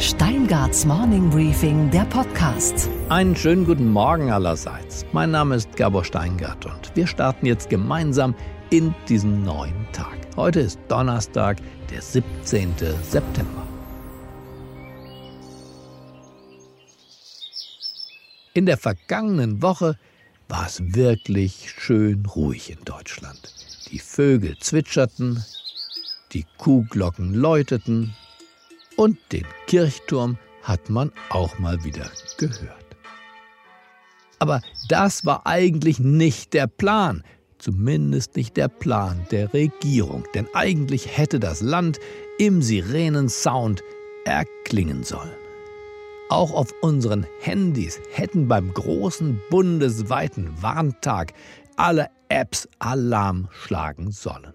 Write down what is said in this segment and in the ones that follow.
Steingarts Morning Briefing, der Podcast. Einen schönen guten Morgen allerseits. Mein Name ist Gabor Steingart und wir starten jetzt gemeinsam in diesen neuen Tag. Heute ist Donnerstag, der 17. September. In der vergangenen Woche war es wirklich schön ruhig in Deutschland. Die Vögel zwitscherten, die Kuhglocken läuteten und den Kirchturm hat man auch mal wieder gehört. Aber das war eigentlich nicht der Plan, zumindest nicht der Plan der Regierung, denn eigentlich hätte das Land im Sirenensound erklingen sollen. Auch auf unseren Handys hätten beim großen bundesweiten Warntag alle Apps Alarm schlagen sollen.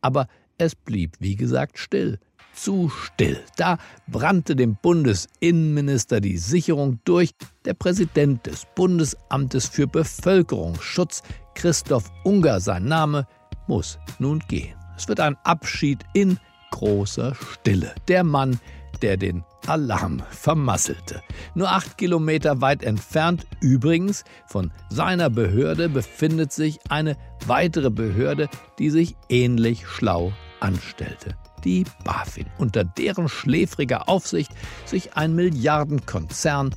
Aber es blieb, wie gesagt, still. Zu still. Da brannte dem Bundesinnenminister die Sicherung durch. Der Präsident des Bundesamtes für Bevölkerungsschutz, Christoph Unger, sein Name, muss nun gehen. Es wird ein Abschied in großer Stille. Der Mann, der den Alarm vermasselte. Nur acht Kilometer weit entfernt, übrigens von seiner Behörde, befindet sich eine weitere Behörde, die sich ähnlich schlau anstellte. Die BaFin, unter deren schläfriger Aufsicht sich ein Milliardenkonzern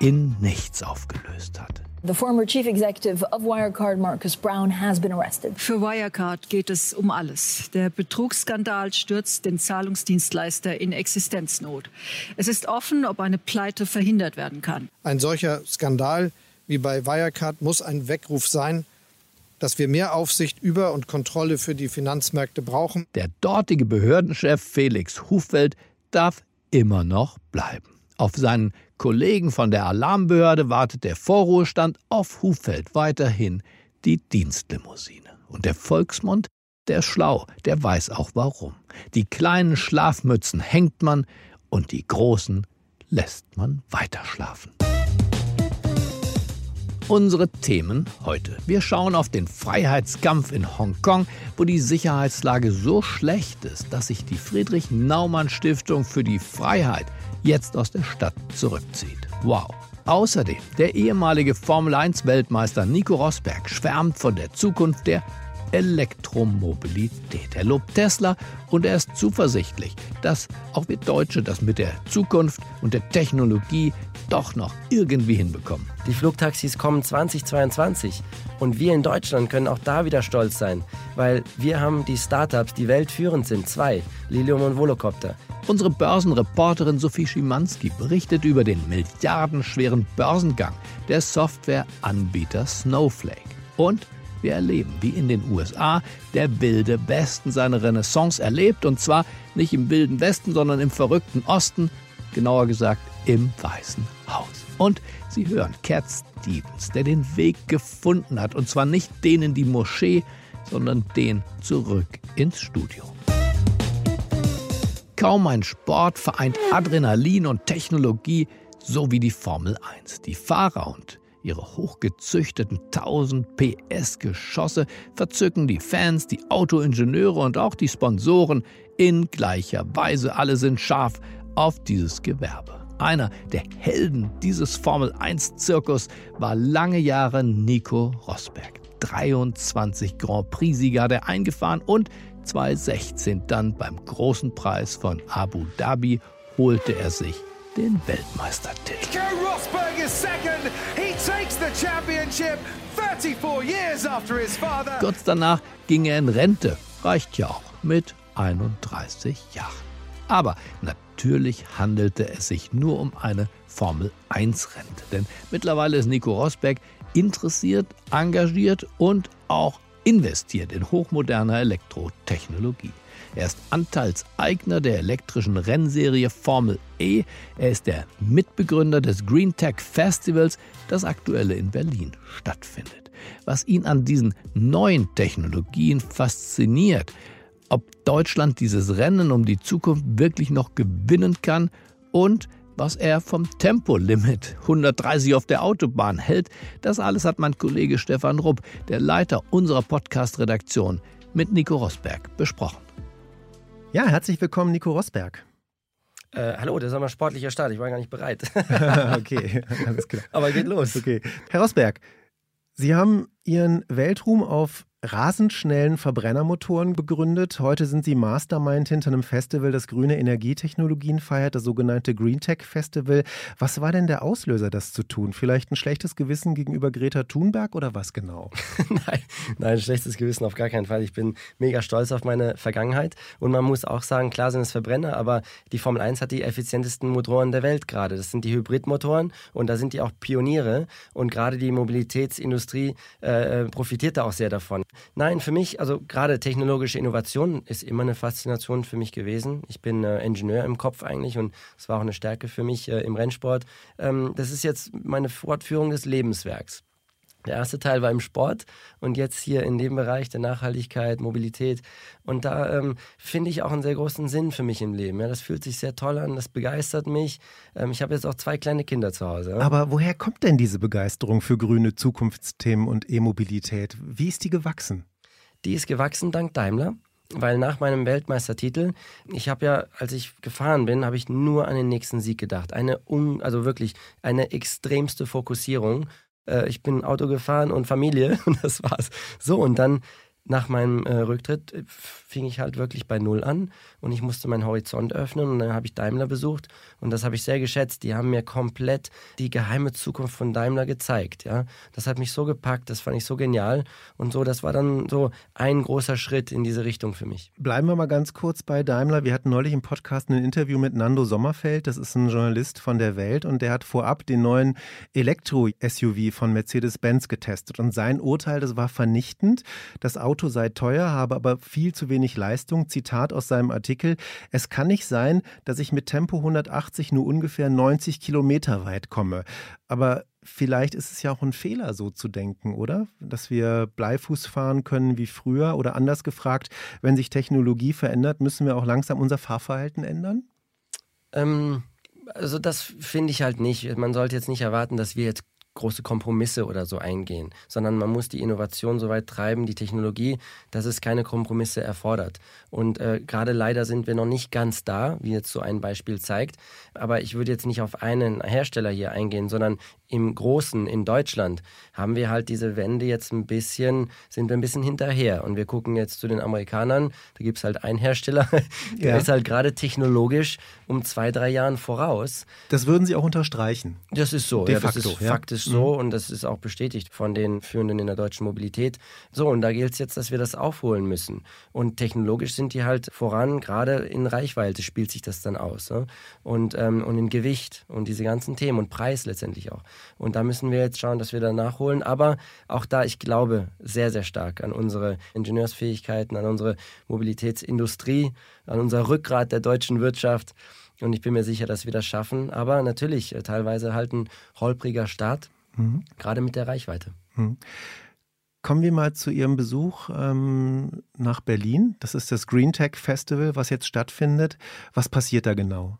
in nichts aufgelöst hat. The former chief executive of Wirecard, Marcus Brown, has been arrested. Für Wirecard geht es um alles. Der Betrugsskandal stürzt den Zahlungsdienstleister in Existenznot. Es ist offen, ob eine Pleite verhindert werden kann. Ein solcher Skandal wie bei Wirecard muss ein Weckruf sein, dass wir mehr Aufsicht über und Kontrolle für die Finanzmärkte brauchen. Der dortige Behördenchef Felix Hufeld darf immer noch bleiben. Auf seinen Kollegen von der Alarmbehörde wartet der Vorruhestand, auf Hufeld weiterhin die Dienstlimousine. Und der Volksmund, der ist schlau, der weiß auch warum. Die kleinen Schlafmützen hängt man und die großen lässt man weiterschlafen. Unsere Themen heute. Wir schauen auf den Freiheitskampf in Hongkong, wo die Sicherheitslage so schlecht ist, dass sich die Friedrich Naumann Stiftung für die Freiheit jetzt aus der Stadt zurückzieht. Wow. Außerdem, der ehemalige Formel-1-Weltmeister Nico Rosberg schwärmt von der Zukunft der Elektromobilität. Er lobt Tesla und er ist zuversichtlich, dass auch wir Deutsche das mit der Zukunft und der Technologie doch noch irgendwie hinbekommen. Die Flugtaxis kommen 2022 und wir in Deutschland können auch da wieder stolz sein, weil wir haben die Startups, die weltführend sind, zwei, Lilium und Volocopter. Unsere Börsenreporterin Sophie Schimanski berichtet über den milliardenschweren Börsengang der Softwareanbieter Snowflake. Und wir erleben, wie in den USA der wilde Westen seine Renaissance erlebt, und zwar nicht im wilden Westen, sondern im verrückten Osten, genauer gesagt im Weißen Haus. Und Sie hören Cat Stevens, der den Weg gefunden hat, und zwar nicht den in die Moschee, sondern den zurück ins Studio. Kaum ein Sport vereint Adrenalin und Technologie so wie die Formel 1. Die Fahrer und ihre hochgezüchteten 1000 PS Geschosse verzücken die Fans, die Autoingenieure und auch die Sponsoren in gleicher Weise. Alle sind scharf auf dieses Gewerbe. Einer der Helden dieses Formel 1 Zirkus war lange Jahre Nico Rosberg. 23 Grand Prix-Sieger hat er eingefahren und 2016 dann beim großen Preis von Abu Dhabi holte er sich den Weltmeistertitel. Nico Rosberg is second. Kurz danach ging er in Rente. Reicht ja auch mit 31 Jahren. Aber natürlich handelte es sich nur um eine Formel 1 Rente, denn mittlerweile ist Nico Rosberg interessiert, engagiert und auch investiert in hochmoderne Elektrotechnologie. Er ist Anteilseigner der elektrischen Rennserie Formel E. Er ist der Mitbegründer des Green Tech Festivals, das aktuell in Berlin stattfindet. Was ihn an diesen neuen Technologien fasziniert, ob Deutschland dieses Rennen um die Zukunft wirklich noch gewinnen kann und was er vom Tempolimit 130 auf der Autobahn hält. Das alles hat mein Kollege Stefan Rupp, der Leiter unserer Podcast-Redaktion, mit Nico Rosberg besprochen. Ja, herzlich willkommen, Nico Rosberg. Äh, hallo, das ist ein sportlicher Start. Ich war gar nicht bereit. okay, alles klar. Aber geht los. Okay. Herr Rosberg, Sie haben Ihren Weltruhm auf rasend schnellen Verbrennermotoren begründet. Heute sind sie Mastermind hinter einem Festival, das grüne Energietechnologien feiert, das sogenannte Green Tech Festival. Was war denn der Auslöser, das zu tun? Vielleicht ein schlechtes Gewissen gegenüber Greta Thunberg oder was genau? nein, nein, schlechtes Gewissen auf gar keinen Fall. Ich bin mega stolz auf meine Vergangenheit und man muss auch sagen, klar sind es Verbrenner, aber die Formel 1 hat die effizientesten Motoren der Welt gerade. Das sind die Hybridmotoren und da sind die auch Pioniere und gerade die Mobilitätsindustrie äh, äh profitiert da auch sehr davon. Nein, für mich, also gerade technologische Innovation ist immer eine Faszination für mich gewesen. Ich bin äh, Ingenieur im Kopf eigentlich und es war auch eine Stärke für mich äh, im Rennsport. Ähm, das ist jetzt meine Fortführung des Lebenswerks. Der erste Teil war im Sport und jetzt hier in dem Bereich der Nachhaltigkeit, Mobilität. Und da ähm, finde ich auch einen sehr großen Sinn für mich im Leben. Ja, das fühlt sich sehr toll an, das begeistert mich. Ähm, ich habe jetzt auch zwei kleine Kinder zu Hause. Aber woher kommt denn diese Begeisterung für grüne Zukunftsthemen und E-Mobilität? Wie ist die gewachsen? Die ist gewachsen dank Daimler weil nach meinem Weltmeistertitel, ich habe ja, als ich gefahren bin, habe ich nur an den nächsten Sieg gedacht. Eine, un, also wirklich eine extremste Fokussierung ich bin Auto gefahren und Familie und das war's. So, und dann nach meinem äh, Rücktritt äh, fing ich halt wirklich bei Null an und ich musste meinen Horizont öffnen und dann habe ich Daimler besucht und das habe ich sehr geschätzt. Die haben mir komplett die geheime Zukunft von Daimler gezeigt. Ja, das hat mich so gepackt, das fand ich so genial und so. Das war dann so ein großer Schritt in diese Richtung für mich. Bleiben wir mal ganz kurz bei Daimler. Wir hatten neulich im Podcast ein Interview mit Nando Sommerfeld. Das ist ein Journalist von der Welt und der hat vorab den neuen Elektro-SUV von Mercedes-Benz getestet und sein Urteil, das war vernichtend. Das Auto Auto sei teuer, habe aber viel zu wenig Leistung. Zitat aus seinem Artikel: Es kann nicht sein, dass ich mit Tempo 180 nur ungefähr 90 Kilometer weit komme. Aber vielleicht ist es ja auch ein Fehler, so zu denken, oder? Dass wir Bleifuß fahren können wie früher oder anders gefragt, wenn sich Technologie verändert, müssen wir auch langsam unser Fahrverhalten ändern? Ähm, also das finde ich halt nicht. Man sollte jetzt nicht erwarten, dass wir jetzt große Kompromisse oder so eingehen, sondern man muss die Innovation so weit treiben, die Technologie, dass es keine Kompromisse erfordert. Und äh, gerade leider sind wir noch nicht ganz da, wie jetzt so ein Beispiel zeigt. Aber ich würde jetzt nicht auf einen Hersteller hier eingehen, sondern im Großen in Deutschland haben wir halt diese Wende jetzt ein bisschen, sind wir ein bisschen hinterher. Und wir gucken jetzt zu den Amerikanern, da gibt es halt einen Hersteller, der ja. ist halt gerade technologisch um zwei, drei Jahren voraus. Das würden Sie auch unterstreichen. Das ist so, De ja, facto, das ist ja. faktisch so mhm. und das ist auch bestätigt von den Führenden in der deutschen Mobilität. So, und da gilt es jetzt, dass wir das aufholen müssen. Und technologisch sind die halt voran, gerade in Reichweite spielt sich das dann aus. Ne? Und, ähm, und in Gewicht und diese ganzen Themen und Preis letztendlich auch. Und da müssen wir jetzt schauen, dass wir da nachholen. Aber auch da, ich glaube sehr, sehr stark an unsere Ingenieursfähigkeiten, an unsere Mobilitätsindustrie, an unser Rückgrat der deutschen Wirtschaft. Und ich bin mir sicher, dass wir das schaffen. Aber natürlich, äh, teilweise halt ein holpriger Start, mhm. gerade mit der Reichweite. Mhm. Kommen wir mal zu Ihrem Besuch ähm, nach Berlin. Das ist das Green Tech Festival, was jetzt stattfindet. Was passiert da genau?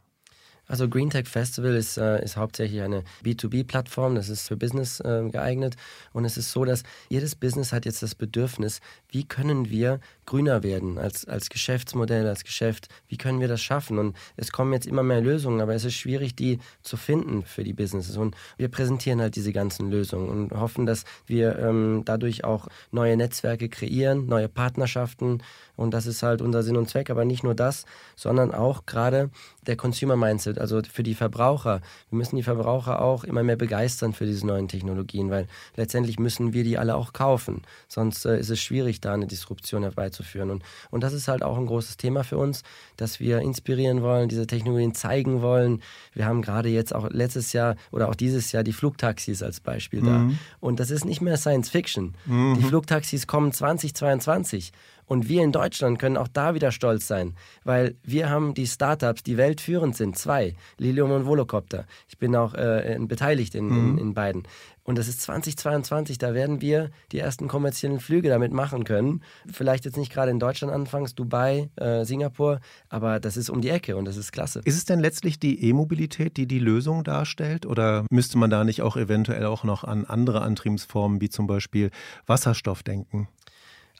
Also Green Tech Festival ist, äh, ist hauptsächlich eine B2B-Plattform, das ist für Business äh, geeignet. Und es ist so, dass jedes Business hat jetzt das Bedürfnis, wie können wir grüner werden als, als Geschäftsmodell, als Geschäft, wie können wir das schaffen? Und es kommen jetzt immer mehr Lösungen, aber es ist schwierig, die zu finden für die Businesses. Und wir präsentieren halt diese ganzen Lösungen und hoffen, dass wir ähm, dadurch auch neue Netzwerke kreieren, neue Partnerschaften. Und das ist halt unser Sinn und Zweck. Aber nicht nur das, sondern auch gerade der Consumer Mindset, also für die Verbraucher. Wir müssen die Verbraucher auch immer mehr begeistern für diese neuen Technologien, weil letztendlich müssen wir die alle auch kaufen. Sonst äh, ist es schwierig, da eine Disruption herbeizuführen. Und, und das ist halt auch ein großes Thema für uns, dass wir inspirieren wollen, diese Technologien zeigen wollen. Wir haben gerade jetzt auch letztes Jahr oder auch dieses Jahr die Flugtaxis als Beispiel mhm. da. Und das ist nicht mehr Science Fiction. Mhm. Die Flugtaxis kommen 2022. Und wir in Deutschland können auch da wieder stolz sein, weil wir haben die Startups, die weltführend sind, zwei, Lilium und Volocopter. Ich bin auch äh, beteiligt in, mhm. in, in beiden. Und das ist 2022, da werden wir die ersten kommerziellen Flüge damit machen können. Vielleicht jetzt nicht gerade in Deutschland anfangs, Dubai, äh, Singapur, aber das ist um die Ecke und das ist klasse. Ist es denn letztlich die E-Mobilität, die die Lösung darstellt? Oder müsste man da nicht auch eventuell auch noch an andere Antriebsformen wie zum Beispiel Wasserstoff denken?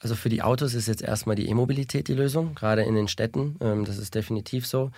Also für die Autos ist jetzt erstmal die E-Mobilität die Lösung, gerade in den Städten. Ähm, das ist definitiv so.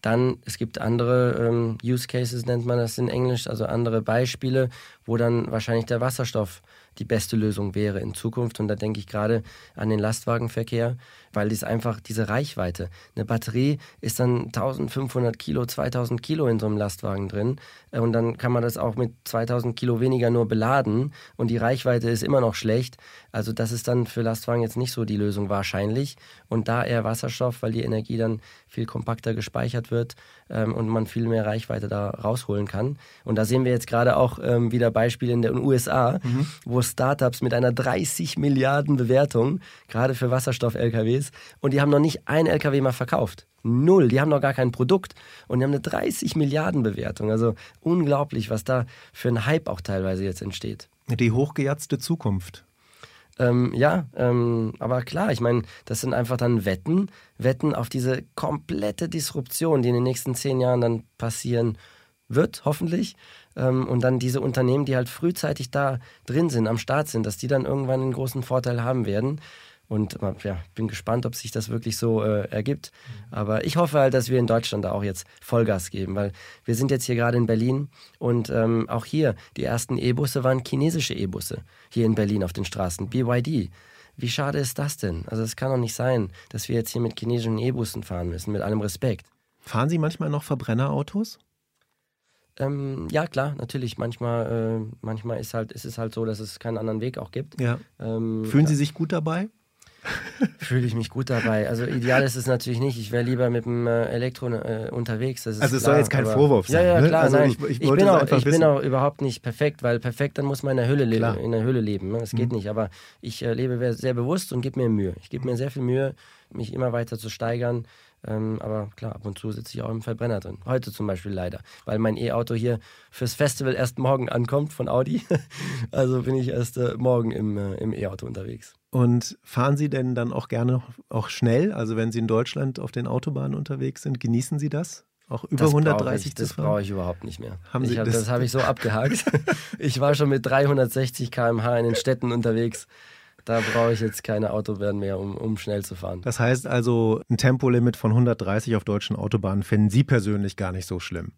Dann, es gibt andere ähm, Use Cases, nennt man das in Englisch, also andere Beispiele, wo dann wahrscheinlich der Wasserstoff die beste Lösung wäre in Zukunft. Und da denke ich gerade an den Lastwagenverkehr, weil dies einfach diese Reichweite. Eine Batterie ist dann 1500 Kilo, 2000 Kilo in so einem Lastwagen drin. Äh, und dann kann man das auch mit 2000 Kilo weniger nur beladen. Und die Reichweite ist immer noch schlecht. Also das ist dann für Lastwagen jetzt nicht so die Lösung wahrscheinlich. Und da eher Wasserstoff, weil die Energie dann viel kompakter gespeichert wird ähm, und man viel mehr Reichweite da rausholen kann. Und da sehen wir jetzt gerade auch ähm, wieder Beispiele in den USA, mhm. wo Startups mit einer 30 Milliarden Bewertung, gerade für Wasserstoff-LKWs, und die haben noch nicht ein LKW mal verkauft. Null, die haben noch gar kein Produkt und die haben eine 30 Milliarden Bewertung. Also unglaublich, was da für ein Hype auch teilweise jetzt entsteht. Die hochgejatzte Zukunft. Ähm, ja, ähm, aber klar, ich meine, das sind einfach dann Wetten, Wetten auf diese komplette Disruption, die in den nächsten zehn Jahren dann passieren wird, hoffentlich. Ähm, und dann diese Unternehmen, die halt frühzeitig da drin sind, am Start sind, dass die dann irgendwann einen großen Vorteil haben werden. Und äh, ja, bin gespannt, ob sich das wirklich so äh, ergibt. Aber ich hoffe halt, dass wir in Deutschland da auch jetzt Vollgas geben, weil wir sind jetzt hier gerade in Berlin und ähm, auch hier, die ersten E-Busse waren chinesische E-Busse hier in Berlin auf den Straßen, BYD. Wie schade ist das denn? Also es kann doch nicht sein, dass wir jetzt hier mit chinesischen E-Bussen fahren müssen, mit allem Respekt. Fahren Sie manchmal noch Verbrennerautos? Ähm, ja, klar, natürlich. Manchmal, äh, manchmal ist, halt, ist es halt so, dass es keinen anderen Weg auch gibt. Ja. Ähm, Fühlen Sie sich gut dabei? Fühle ich mich gut dabei. Also ideal ist es natürlich nicht. Ich wäre lieber mit dem äh, Elektro äh, unterwegs. also es klar, soll jetzt kein Vorwurf sein. Ja, ja, ne? klar. Also nein. Ich, ich, ich, bin auch, ich bin auch, überhaupt nicht perfekt, weil perfekt, dann muss man in der Höhle, leben, in der Höhle leben. Ne? Das geht mhm. nicht. Aber ich äh, lebe sehr bewusst und gebe mir Mühe. Ich gebe mir sehr viel Mühe, mich immer weiter zu steigern. Ähm, aber klar, ab und zu sitze ich auch im Verbrenner drin. Heute zum Beispiel leider, weil mein E-Auto hier fürs Festival erst morgen ankommt von Audi. also bin ich erst äh, morgen im, äh, im E-Auto unterwegs. Und fahren Sie denn dann auch gerne auch schnell? Also wenn Sie in Deutschland auf den Autobahnen unterwegs sind, genießen Sie das? Auch über das 130 ich, Das brauche ich überhaupt nicht mehr. Haben Sie hab, das das habe ich so abgehakt. ich war schon mit 360 km/h in den Städten unterwegs. Da brauche ich jetzt keine Autobahn mehr, um, um schnell zu fahren. Das heißt also, ein Tempolimit von 130 auf deutschen Autobahnen finden Sie persönlich gar nicht so schlimm?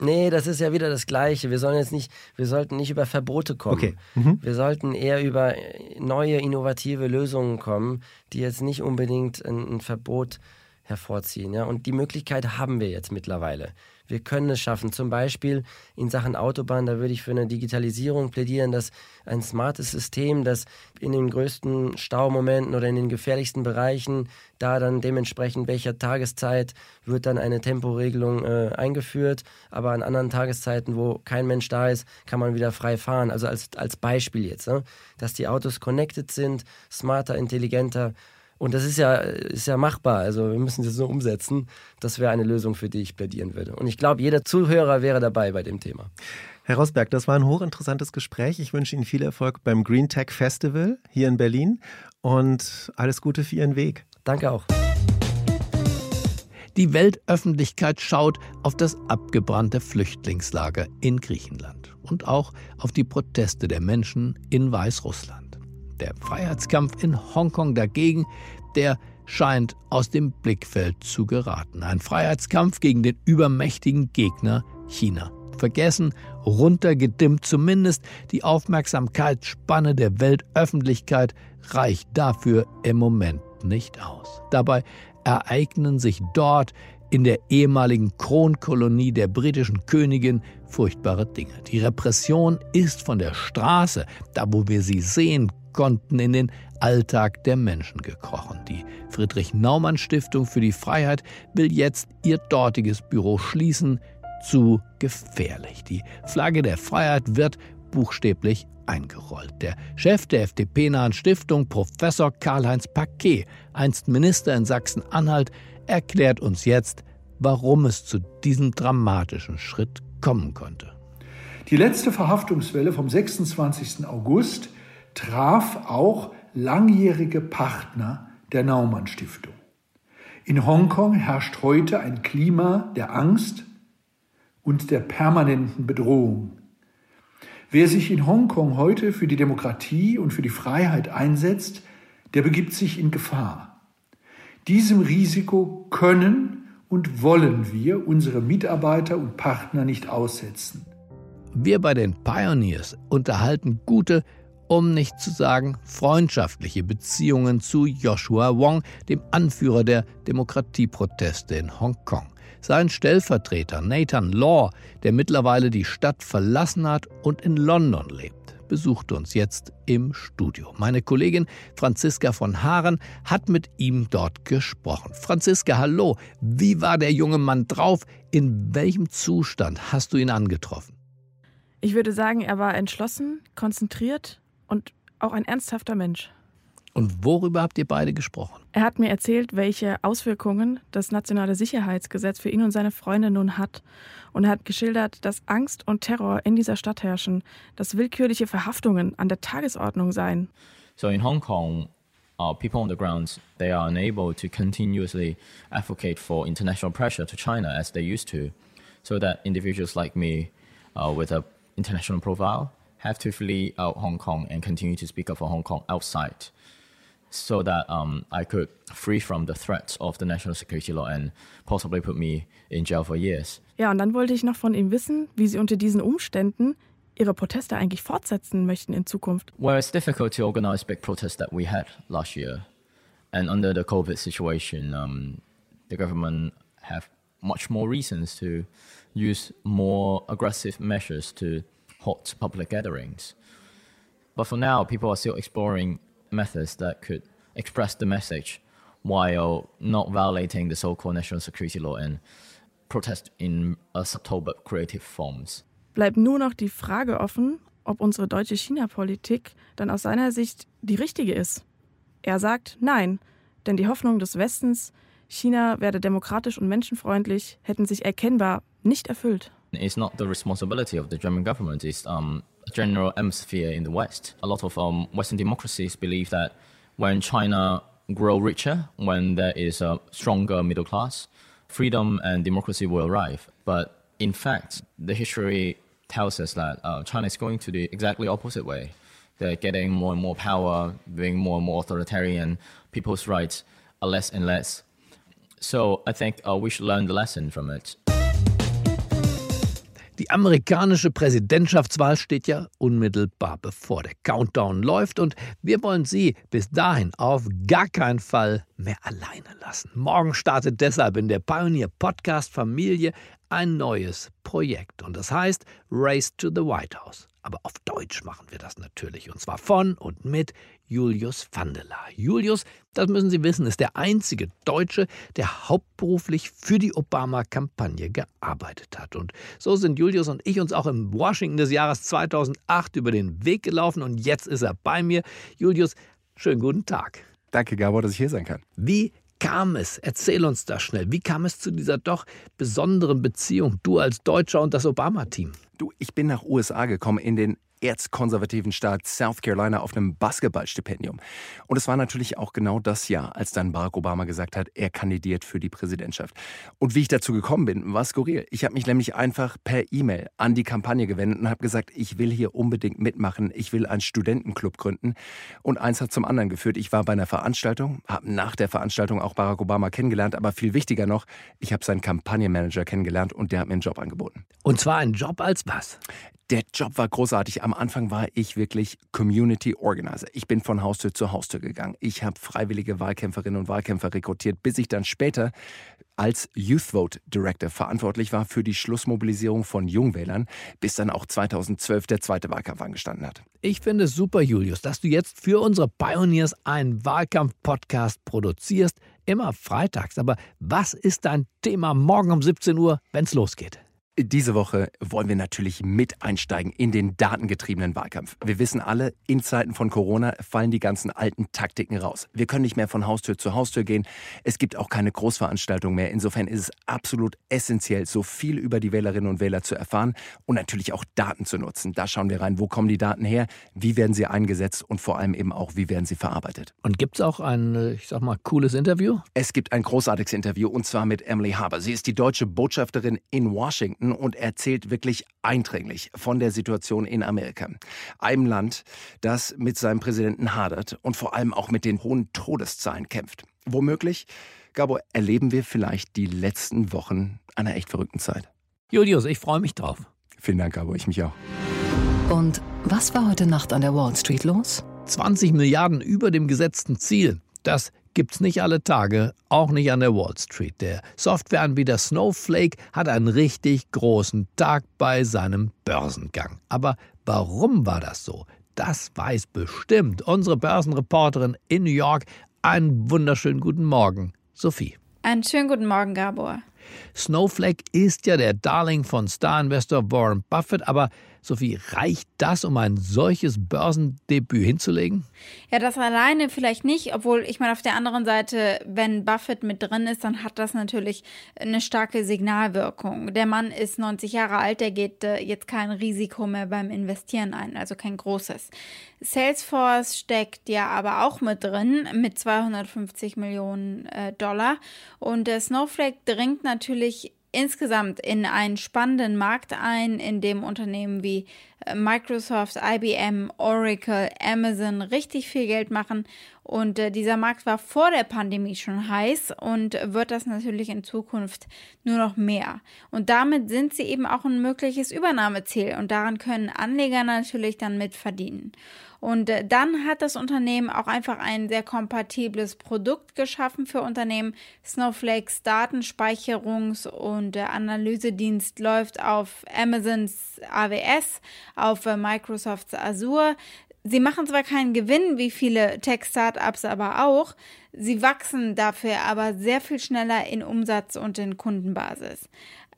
Nee, das ist ja wieder das Gleiche. Wir sollen jetzt nicht, wir sollten nicht über Verbote kommen. Okay. Mhm. Wir sollten eher über neue, innovative Lösungen kommen, die jetzt nicht unbedingt ein, ein Verbot hervorziehen. Ja? Und die Möglichkeit haben wir jetzt mittlerweile. Wir können es schaffen. Zum Beispiel in Sachen Autobahn, da würde ich für eine Digitalisierung plädieren, dass ein smartes System, das in den größten Staumomenten oder in den gefährlichsten Bereichen, da dann dementsprechend welcher Tageszeit wird dann eine Temporegelung äh, eingeführt, aber an anderen Tageszeiten, wo kein Mensch da ist, kann man wieder frei fahren. Also als, als Beispiel jetzt, ne? dass die Autos connected sind, smarter, intelligenter und das ist ja, ist ja machbar. Also wir müssen das so umsetzen. Das wäre eine Lösung, für die ich plädieren würde. Und ich glaube, jeder Zuhörer wäre dabei bei dem Thema. Herr Rosberg, das war ein hochinteressantes Gespräch. Ich wünsche Ihnen viel Erfolg beim Green Tech Festival hier in Berlin und alles Gute für Ihren Weg. Danke auch. Die Weltöffentlichkeit schaut auf das abgebrannte Flüchtlingslager in Griechenland und auch auf die Proteste der Menschen in Weißrussland. Der Freiheitskampf in Hongkong dagegen, der scheint aus dem Blickfeld zu geraten. Ein Freiheitskampf gegen den übermächtigen Gegner China. Vergessen, runtergedimmt zumindest die Aufmerksamkeitsspanne der Weltöffentlichkeit reicht dafür im Moment nicht aus. Dabei ereignen sich dort in der ehemaligen Kronkolonie der britischen Königin furchtbare Dinge. Die Repression ist von der Straße, da wo wir sie sehen konnten, in den Alltag der Menschen gekrochen. Die Friedrich-Naumann-Stiftung für die Freiheit will jetzt ihr dortiges Büro schließen. Zu gefährlich. Die Flagge der Freiheit wird buchstäblich eingerollt. Der Chef der FDP-nahen Stiftung, Professor Karl-Heinz Paquet, einst Minister in Sachsen-Anhalt, erklärt uns jetzt, warum es zu diesem dramatischen Schritt kommen konnte. Die letzte Verhaftungswelle vom 26. August traf auch langjährige Partner der Naumann Stiftung. In Hongkong herrscht heute ein Klima der Angst und der permanenten Bedrohung. Wer sich in Hongkong heute für die Demokratie und für die Freiheit einsetzt, der begibt sich in Gefahr. Diesem Risiko können und wollen wir unsere Mitarbeiter und Partner nicht aussetzen. Wir bei den Pioneers unterhalten gute, um nicht zu sagen freundschaftliche Beziehungen zu Joshua Wong, dem Anführer der Demokratieproteste in Hongkong. Sein Stellvertreter Nathan Law, der mittlerweile die Stadt verlassen hat und in London lebt, besucht uns jetzt im Studio. Meine Kollegin Franziska von Haaren hat mit ihm dort gesprochen. Franziska, hallo. Wie war der junge Mann drauf? In welchem Zustand hast du ihn angetroffen? Ich würde sagen, er war entschlossen, konzentriert und auch ein ernsthafter Mensch. Und worüber habt ihr beide gesprochen? Er hat mir erzählt, welche Auswirkungen das nationale Sicherheitsgesetz für ihn und seine Freunde nun hat. Und er hat geschildert, dass Angst und Terror in dieser Stadt herrschen, dass willkürliche Verhaftungen an der Tagesordnung seien. So in Hong Kong, uh, people on the ground they are unable to continuously advocate for international pressure to China as they used to, so that individuals like me, uh, with a international profile, have to flee out Hong Kong and continue to speak up for Hong Kong outside so that um, I could free from the threats of the national security law and possibly put me in jail for years. Ja, und dann wollte ich noch von ihm wissen, wie Sie unter diesen Umständen Ihre Proteste eigentlich fortsetzen möchten in Zukunft. Well, it's difficult to organize big protests that we had last year. And under the COVID situation, um, the government have much more reasons to use more aggressive measures to halt public gatherings. But for now, people are still exploring methods that could express the message while not violating the so-called national security law and protest in a subtle but creative forms. Bleibt nur noch die Frage offen, ob unsere deutsche China-Politik dann aus seiner Sicht die richtige ist. Er sagt nein, denn die Hoffnung des Westens, China werde demokratisch und menschenfreundlich, hätten sich erkennbar nicht erfüllt. It's not the responsibility of the German government, it's um, a general atmosphere in the West. A lot of um, Western democracies believe that when China grow richer, when there is a stronger middle class, freedom and democracy will arrive. But in fact, the history tells us that uh, China is going to the exactly opposite way. They're getting more and more power, being more and more authoritarian. People's rights are less and less. So I think uh, we should learn the lesson from it. Die amerikanische Präsidentschaftswahl steht ja unmittelbar bevor. Der Countdown läuft und wir wollen Sie bis dahin auf gar keinen Fall mehr alleine lassen. Morgen startet deshalb in der Pioneer Podcast Familie ein neues Projekt und das heißt Race to the White House. Aber auf Deutsch machen wir das natürlich. Und zwar von und mit Julius Vandela. Julius, das müssen Sie wissen, ist der einzige Deutsche, der hauptberuflich für die Obama-Kampagne gearbeitet hat. Und so sind Julius und ich uns auch im Washington des Jahres 2008 über den Weg gelaufen. Und jetzt ist er bei mir. Julius, schönen guten Tag. Danke, Gabor, dass ich hier sein kann. Wie kam es? Erzähl uns das schnell. Wie kam es zu dieser doch besonderen Beziehung, du als Deutscher und das Obama-Team? Du, ich bin nach USA gekommen in den erzkonservativen Staat South Carolina auf einem Basketballstipendium. Und es war natürlich auch genau das Jahr, als dann Barack Obama gesagt hat, er kandidiert für die Präsidentschaft. Und wie ich dazu gekommen bin, war skurril. Ich habe mich nämlich einfach per E-Mail an die Kampagne gewendet und habe gesagt, ich will hier unbedingt mitmachen, ich will einen Studentenclub gründen. Und eins hat zum anderen geführt. Ich war bei einer Veranstaltung, habe nach der Veranstaltung auch Barack Obama kennengelernt, aber viel wichtiger noch, ich habe seinen Kampagnenmanager kennengelernt und der hat mir einen Job angeboten. Und zwar einen Job als was? Der Job war großartig. Am Anfang war ich wirklich Community Organizer. Ich bin von Haustür zu Haustür gegangen. Ich habe freiwillige Wahlkämpferinnen und Wahlkämpfer rekrutiert, bis ich dann später als Youth Vote Director verantwortlich war für die Schlussmobilisierung von Jungwählern, bis dann auch 2012 der zweite Wahlkampf angestanden hat. Ich finde es super, Julius, dass du jetzt für unsere Pioneers einen Wahlkampf-Podcast produzierst, immer freitags. Aber was ist dein Thema morgen um 17 Uhr, wenn es losgeht? Diese Woche wollen wir natürlich mit einsteigen in den datengetriebenen Wahlkampf. Wir wissen alle, in Zeiten von Corona fallen die ganzen alten Taktiken raus. Wir können nicht mehr von Haustür zu Haustür gehen. Es gibt auch keine Großveranstaltung mehr. Insofern ist es absolut essentiell, so viel über die Wählerinnen und Wähler zu erfahren und natürlich auch Daten zu nutzen. Da schauen wir rein, wo kommen die Daten her, wie werden sie eingesetzt und vor allem eben auch, wie werden sie verarbeitet. Und gibt es auch ein, ich sag mal, cooles Interview? Es gibt ein großartiges Interview und zwar mit Emily Haber. Sie ist die deutsche Botschafterin in Washington und erzählt wirklich eindringlich von der Situation in Amerika. Einem Land, das mit seinem Präsidenten hadert und vor allem auch mit den hohen Todeszahlen kämpft. Womöglich Gabo, erleben wir vielleicht die letzten Wochen einer echt verrückten Zeit? Julius, ich freue mich drauf. Vielen Dank, Gabo, ich mich auch. Und was war heute Nacht an der Wall Street los? 20 Milliarden über dem gesetzten Ziel. Das gibt's nicht alle Tage, auch nicht an der Wall Street. Der Softwareanbieter Snowflake hat einen richtig großen Tag bei seinem Börsengang. Aber warum war das so? Das weiß bestimmt unsere Börsenreporterin in New York. Einen wunderschönen guten Morgen, Sophie. Einen schönen guten Morgen, Gabor. Snowflake ist ja der Darling von Star-Investor Warren Buffett, aber Sophie, reicht das, um ein solches Börsendebüt hinzulegen? Ja, das alleine vielleicht nicht, obwohl ich meine, auf der anderen Seite, wenn Buffett mit drin ist, dann hat das natürlich eine starke Signalwirkung. Der Mann ist 90 Jahre alt, der geht äh, jetzt kein Risiko mehr beim Investieren ein, also kein großes. Salesforce steckt ja aber auch mit drin mit 250 Millionen äh, Dollar und der Snowflake dringt natürlich insgesamt in einen spannenden Markt ein, in dem Unternehmen wie äh, Microsoft, IBM, Oracle, Amazon richtig viel Geld machen. Und äh, dieser Markt war vor der Pandemie schon heiß und wird das natürlich in Zukunft nur noch mehr. Und damit sind sie eben auch ein mögliches Übernahmeziel und daran können Anleger natürlich dann mit verdienen. Und äh, dann hat das Unternehmen auch einfach ein sehr kompatibles Produkt geschaffen für Unternehmen. Snowflakes Datenspeicherungs- und äh, Analysedienst läuft auf Amazons AWS, auf äh, Microsofts Azure. Sie machen zwar keinen Gewinn wie viele Tech-Startups aber auch, sie wachsen dafür aber sehr viel schneller in Umsatz und in Kundenbasis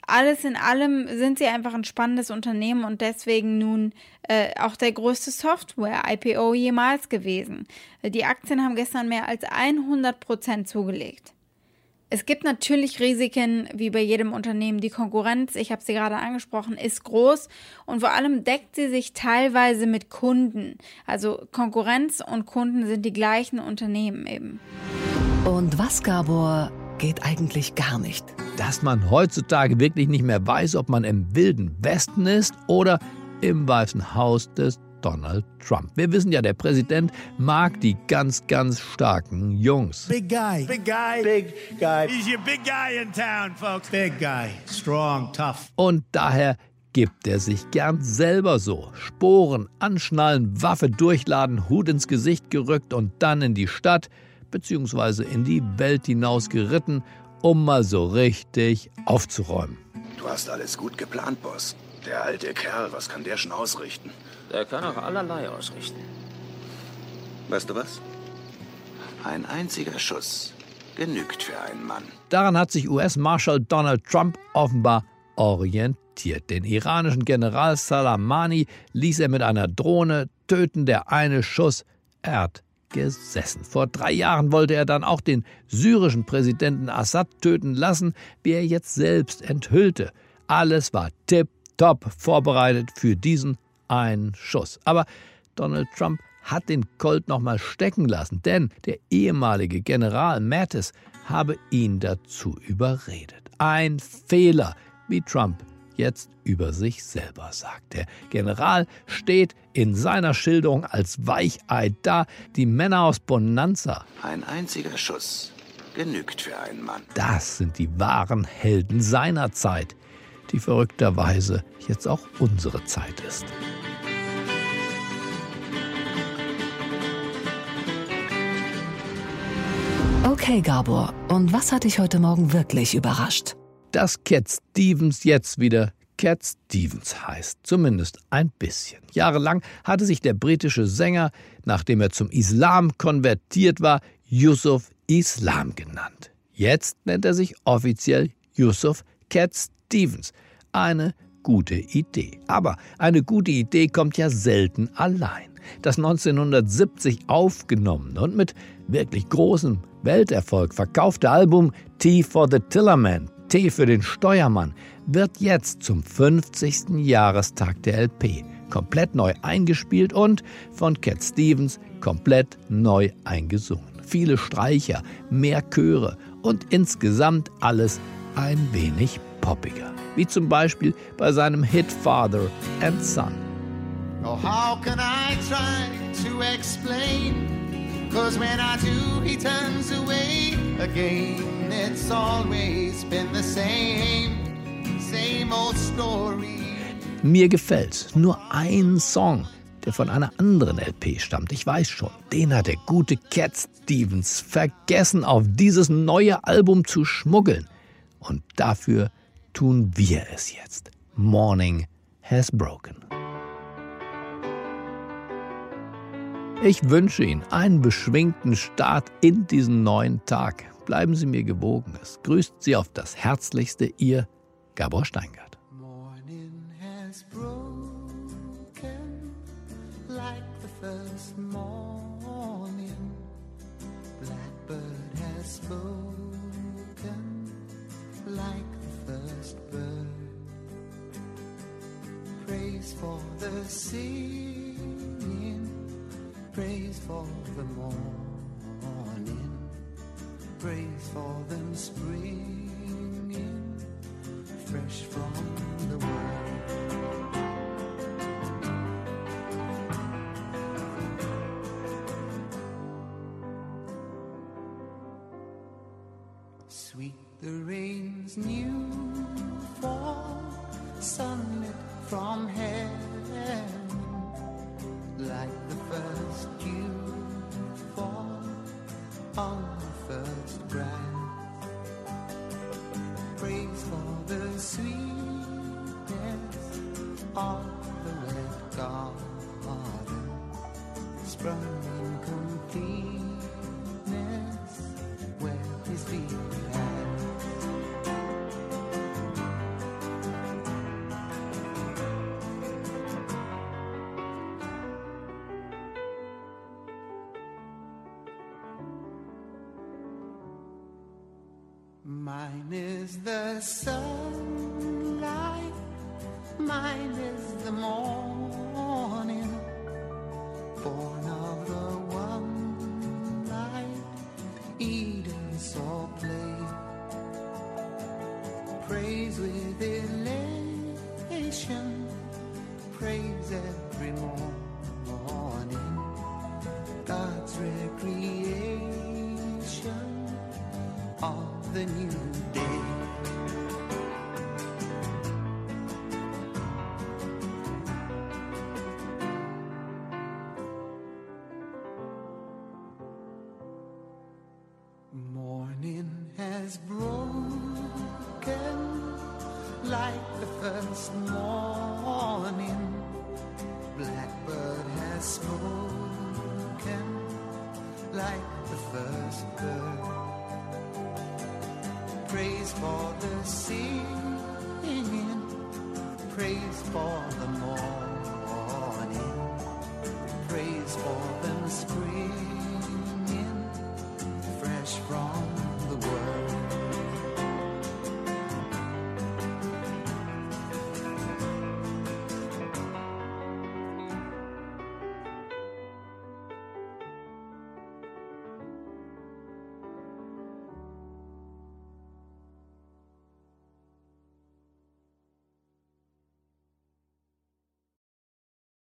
alles in allem sind sie einfach ein spannendes Unternehmen und deswegen nun äh, auch der größte Software-IPO jemals gewesen. Die Aktien haben gestern mehr als 100 Prozent zugelegt. Es gibt natürlich Risiken, wie bei jedem Unternehmen. Die Konkurrenz, ich habe sie gerade angesprochen, ist groß und vor allem deckt sie sich teilweise mit Kunden. Also Konkurrenz und Kunden sind die gleichen Unternehmen eben. Und was, Gabor, geht eigentlich gar nicht? dass man heutzutage wirklich nicht mehr weiß, ob man im wilden Westen ist oder im Weißen Haus des Donald Trump. Wir wissen ja, der Präsident mag die ganz, ganz starken Jungs. Big guy. Big guy. Big guy. He's your big guy in town, folks. Big guy. Strong, tough. Und daher gibt er sich gern selber so. Sporen, anschnallen, Waffe durchladen, Hut ins Gesicht gerückt und dann in die Stadt bzw. in die Welt hinaus geritten um mal so richtig aufzuräumen. Du hast alles gut geplant, Boss. Der alte Kerl, was kann der schon ausrichten? Der kann auch allerlei ausrichten. Weißt du was? Ein einziger Schuss genügt für einen Mann. Daran hat sich US-Marschall Donald Trump offenbar orientiert. Den iranischen General Salamani ließ er mit einer Drohne töten. Der eine Schuss, er gesessen. Vor drei Jahren wollte er dann auch den syrischen Präsidenten Assad töten lassen, wie er jetzt selbst enthüllte. Alles war tipptopp vorbereitet für diesen einen Schuss. Aber Donald Trump hat den Colt nochmal stecken lassen, denn der ehemalige General Mattis habe ihn dazu überredet. Ein Fehler, wie Trump jetzt über sich selber sagt. Der General steht in seiner Schilderung als Weichei da, die Männer aus Bonanza. Ein einziger Schuss genügt für einen Mann. Das sind die wahren Helden seiner Zeit, die verrückterweise jetzt auch unsere Zeit ist. Okay, Gabor, und was hat dich heute Morgen wirklich überrascht? Dass Cat Stevens jetzt wieder Cat Stevens heißt, zumindest ein bisschen. Jahrelang hatte sich der britische Sänger, nachdem er zum Islam konvertiert war, Yusuf Islam genannt. Jetzt nennt er sich offiziell Yusuf Cat Stevens. Eine gute Idee. Aber eine gute Idee kommt ja selten allein. Das 1970 aufgenommene und mit wirklich großem Welterfolg verkaufte Album Tea for the Tillerman T für den Steuermann wird jetzt zum 50. Jahrestag der LP komplett neu eingespielt und von Cat Stevens komplett neu eingesungen. Viele Streicher, mehr Chöre und insgesamt alles ein wenig poppiger. Wie zum Beispiel bei seinem Hit Father and Son. Oh, how can I try to explain? Cause when I do, he turns away again. it's always been the same, same old story. Mir gefällt nur ein Song, der von einer anderen LP stammt. Ich weiß schon, den hat der gute Cat Stevens vergessen, auf dieses neue Album zu schmuggeln. Und dafür tun wir es jetzt. Morning has broken. Ich wünsche Ihnen einen beschwingten Start in diesen neuen Tag. Bleiben Sie mir gewogen. Es grüßt Sie auf das Herzlichste, Ihr Gabor Steingart. Praise for them springing fresh from the world. Sweet the rain's new Mine is the sunlight, mine is the morning, has broken like the first morning. Blackbird has spoken like the first bird. Praise for the singing, praise for